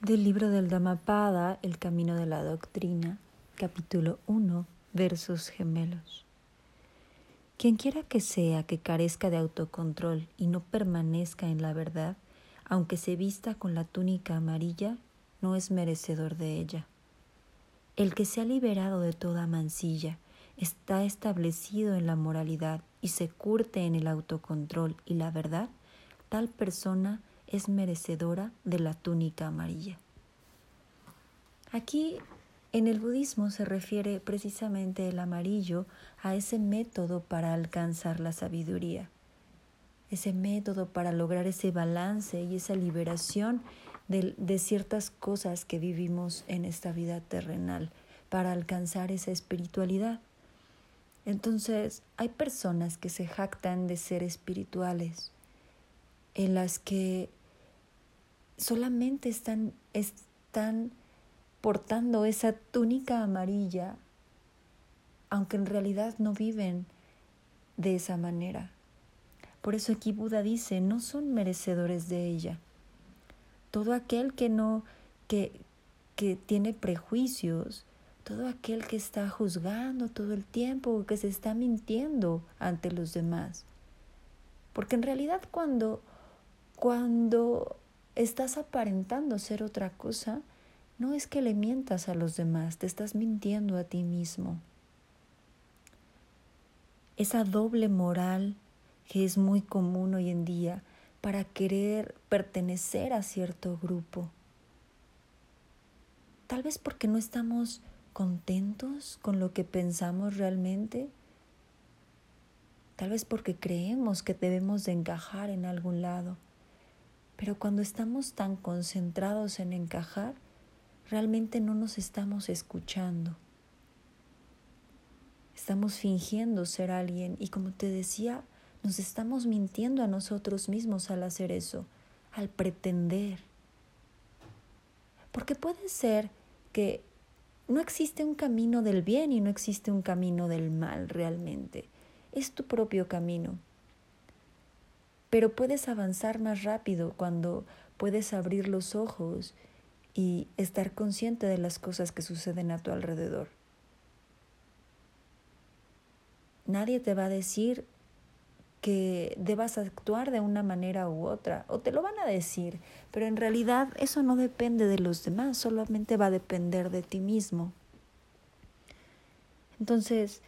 Del libro del Dhammapada, El Camino de la Doctrina, capítulo 1, versos gemelos. Quien quiera que sea que carezca de autocontrol y no permanezca en la verdad, aunque se vista con la túnica amarilla, no es merecedor de ella. El que se ha liberado de toda mancilla, está establecido en la moralidad y se curte en el autocontrol y la verdad, tal persona es merecedora de la túnica amarilla. Aquí en el budismo se refiere precisamente el amarillo a ese método para alcanzar la sabiduría, ese método para lograr ese balance y esa liberación de, de, ciertas cosas que vivimos en esta vida terrenal, para alcanzar esa espiritualidad. Entonces, hay personas que se jactan de ser espirituales, en las que solamente están, están portando esa túnica amarilla, aunque en realidad no viven de esa manera. Por eso aquí Buda dice, no son merecedores de ella. Todo aquel que no, que, que tiene prejuicios, todo aquel que está juzgando todo el tiempo, que se está mintiendo ante los demás. Porque en realidad cuando, cuando estás aparentando ser otra cosa, no es que le mientas a los demás, te estás mintiendo a ti mismo. Esa doble moral que es muy común hoy en día para querer pertenecer a cierto grupo. Tal vez porque no estamos contentos con lo que pensamos realmente. Tal vez porque creemos que debemos de encajar en algún lado. Pero cuando estamos tan concentrados en encajar, realmente no nos estamos escuchando. Estamos fingiendo ser alguien y como te decía, nos estamos mintiendo a nosotros mismos al hacer eso, al pretender. Porque puede ser que no existe un camino del bien y no existe un camino del mal realmente. Es tu propio camino pero puedes avanzar más rápido cuando puedes abrir los ojos y estar consciente de las cosas que suceden a tu alrededor. Nadie te va a decir que debas actuar de una manera u otra, o te lo van a decir, pero en realidad eso no depende de los demás, solamente va a depender de ti mismo. Entonces,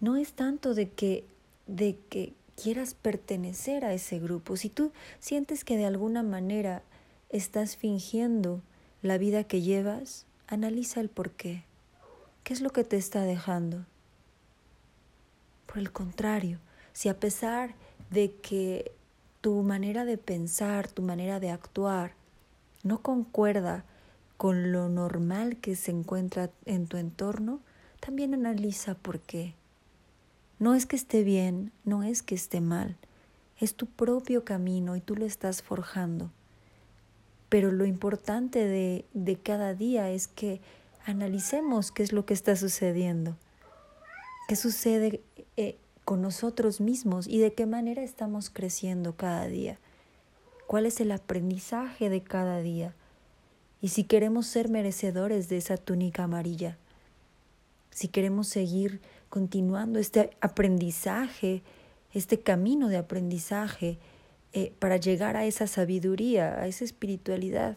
no es tanto de que, de que quieras pertenecer a ese grupo, si tú sientes que de alguna manera estás fingiendo la vida que llevas, analiza el por qué. ¿Qué es lo que te está dejando? Por el contrario, si a pesar de que tu manera de pensar, tu manera de actuar, no concuerda con lo normal que se encuentra en tu entorno, también analiza por qué. No es que esté bien, no es que esté mal, es tu propio camino y tú lo estás forjando. Pero lo importante de, de cada día es que analicemos qué es lo que está sucediendo, qué sucede eh, con nosotros mismos y de qué manera estamos creciendo cada día, cuál es el aprendizaje de cada día y si queremos ser merecedores de esa túnica amarilla, si queremos seguir continuando este aprendizaje, este camino de aprendizaje eh, para llegar a esa sabiduría, a esa espiritualidad.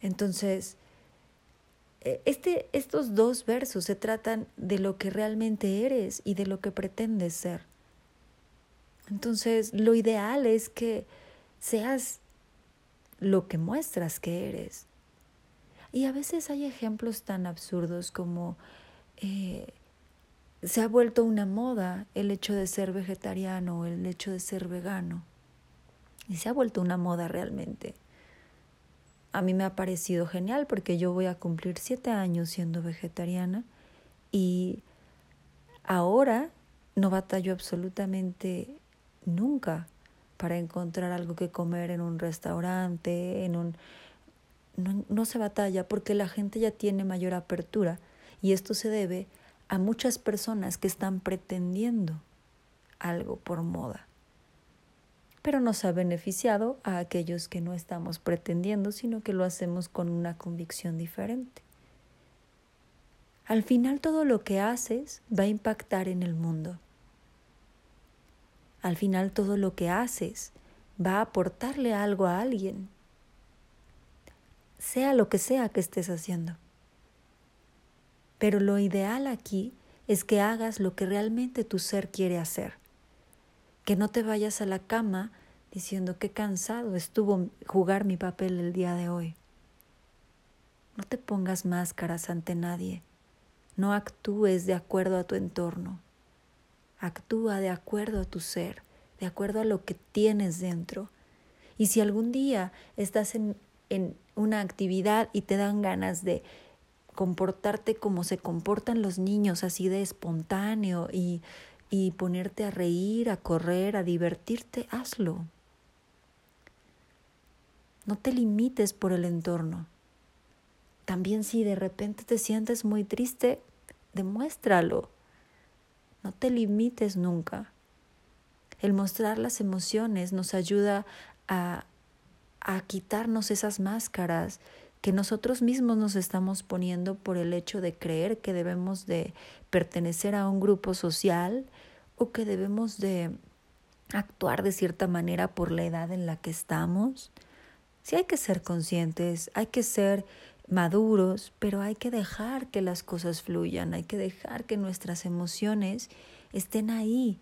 Entonces, eh, este, estos dos versos se tratan de lo que realmente eres y de lo que pretendes ser. Entonces, lo ideal es que seas lo que muestras que eres. Y a veces hay ejemplos tan absurdos como eh, se ha vuelto una moda el hecho de ser vegetariano el hecho de ser vegano. Y se ha vuelto una moda realmente. A mí me ha parecido genial porque yo voy a cumplir siete años siendo vegetariana y ahora no batallo absolutamente nunca para encontrar algo que comer en un restaurante, en un... No, no se batalla porque la gente ya tiene mayor apertura y esto se debe a muchas personas que están pretendiendo algo por moda. pero nos ha beneficiado a aquellos que no estamos pretendiendo, sino que lo hacemos con una convicción diferente. Al final todo lo que haces va a impactar en el mundo. Al final todo lo que haces va a aportarle algo a alguien, sea lo que sea que estés haciendo. Pero lo ideal aquí es que hagas lo que realmente tu ser quiere hacer que no te vayas a la cama diciendo qué cansado estuvo jugar mi papel el día de hoy. No te pongas máscaras ante nadie. No actúes de acuerdo a tu entorno. Actúa de acuerdo a tu ser, de acuerdo a lo que tienes dentro. Y si algún día estás en, en una actividad y te dan ganas de comportarte como se comportan los niños, así de espontáneo y y ponerte a reír, a correr, a divertirte, hazlo. No te limites por el entorno. También si de repente te sientes muy triste, demuéstralo. No te limites nunca. El mostrar las emociones nos ayuda a, a quitarnos esas máscaras que nosotros mismos nos estamos poniendo por el hecho de creer que debemos de pertenecer a un grupo social o que debemos de actuar de cierta manera por la edad en la que estamos. Sí hay que ser conscientes, hay que ser maduros, pero hay que dejar que las cosas fluyan, hay que dejar que nuestras emociones estén ahí.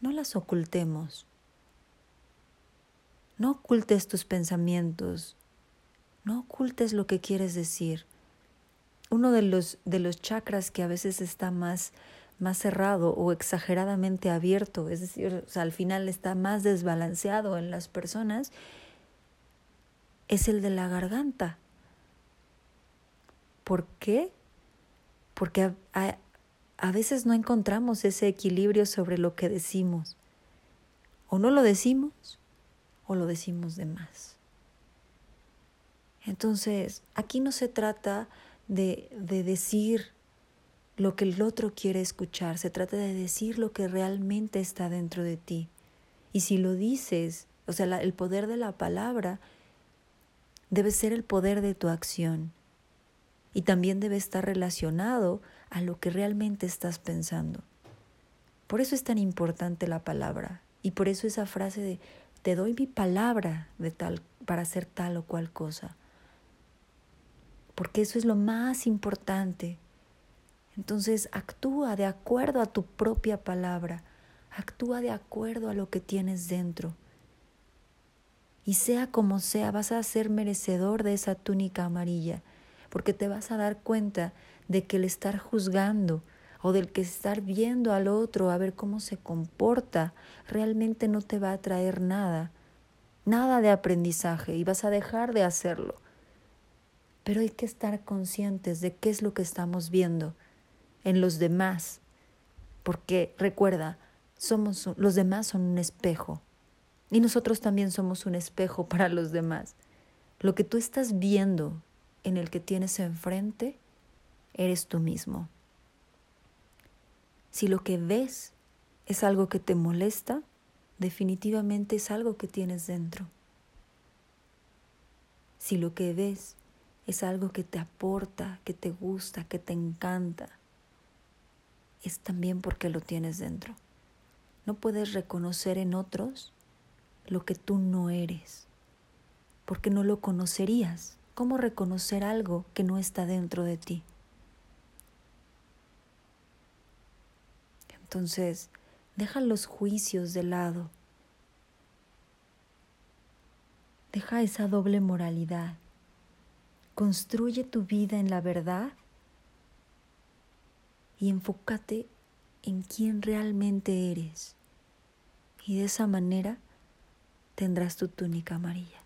No las ocultemos. No ocultes tus pensamientos, no ocultes lo que quieres decir. Uno de los, de los chakras que a veces está más, más cerrado o exageradamente abierto, es decir, al final está más desbalanceado en las personas, es el de la garganta. ¿Por qué? Porque a, a veces no encontramos ese equilibrio sobre lo que decimos. O no lo decimos o lo decimos de más. Entonces, aquí no se trata de, de decir lo que el otro quiere escuchar, se trata de decir lo que realmente está dentro de ti. Y si lo dices, o sea, el poder de la palabra debe ser el poder de tu acción. Y también debe estar relacionado a lo que realmente estás pensando. Por eso es tan importante la palabra. Y por eso esa frase de te doy mi palabra de tal para hacer tal o cual cosa porque eso es lo más importante. Entonces actúa de acuerdo a tu propia palabra, actúa de acuerdo a lo que tienes dentro. Y sea como sea, vas a ser merecedor de esa túnica amarilla, porque te vas a dar cuenta de que el estar juzgando o del que estar viendo al otro a ver cómo se comporta, realmente no te va a traer nada, nada de aprendizaje y vas a dejar de hacerlo pero hay que estar conscientes de qué es lo que estamos viendo en los demás, porque recuerda, somos los demás son un espejo y nosotros también somos un espejo para los demás. Lo que tú estás viendo en el que tienes enfrente, eres tú mismo. Si lo que ves es algo que te molesta, definitivamente es algo que tienes dentro. Si lo que ves es algo que te aporta, que te gusta, que te encanta, es también porque lo tienes dentro. No puedes reconocer en otros lo que tú no eres, porque no lo conocerías. ¿Cómo reconocer algo que no está dentro de ti? Entonces, deja los juicios de lado. Deja esa doble moralidad Construye tu vida en la verdad y enfócate en quién realmente eres. Y de esa manera tendrás tu túnica amarilla.